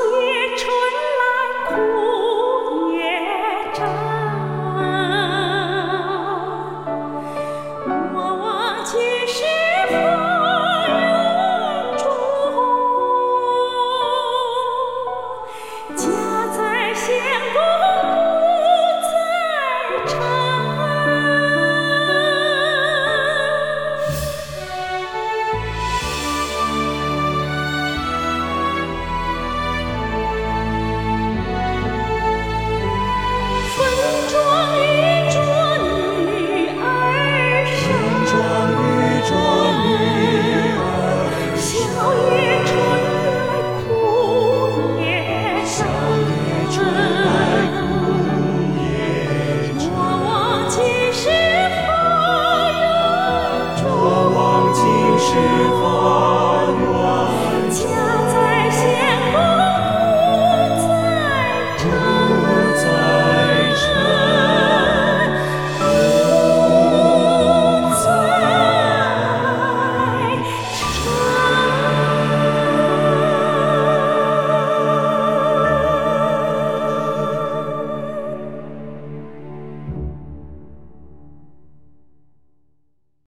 Oh, yeah.